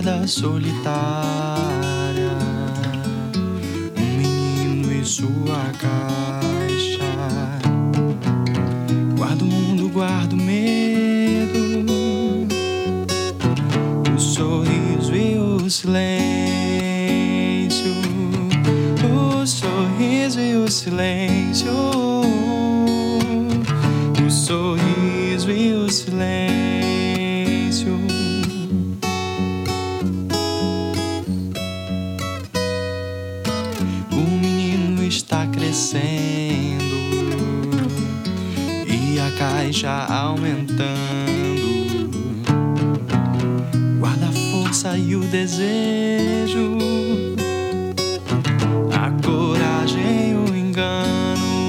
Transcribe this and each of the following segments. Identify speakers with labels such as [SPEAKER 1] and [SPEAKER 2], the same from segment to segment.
[SPEAKER 1] caminhada solitária, um menino em sua caixa. Guardo o mundo, guardo medo, o sorriso e o silêncio, o sorriso e o silêncio, crescendo e a caixa aumentando. Guarda a força e o desejo, a coragem e o engano,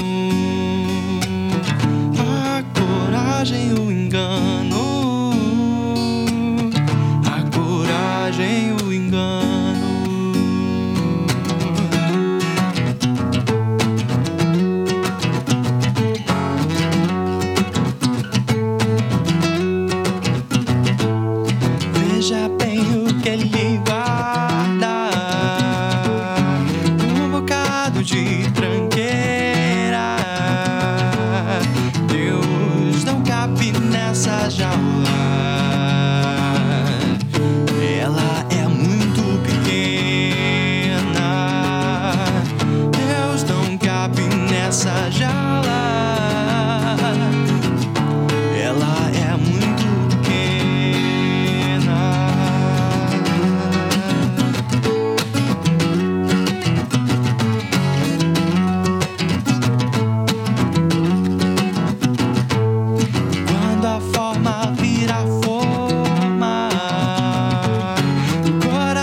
[SPEAKER 1] a coragem e o engano, shower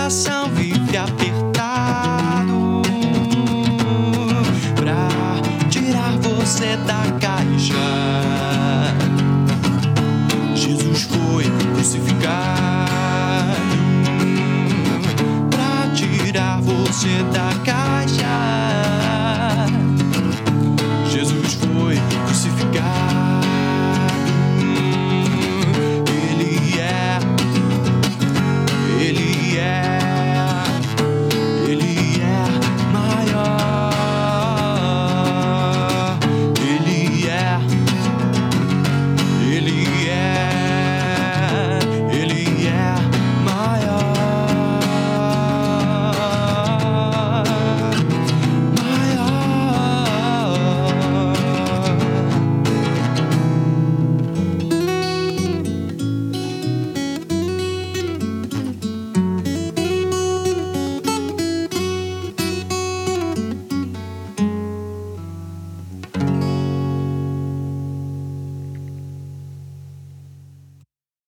[SPEAKER 1] coração vive apertado pra tirar você da caixa. Jesus foi crucificado pra tirar você da caixa.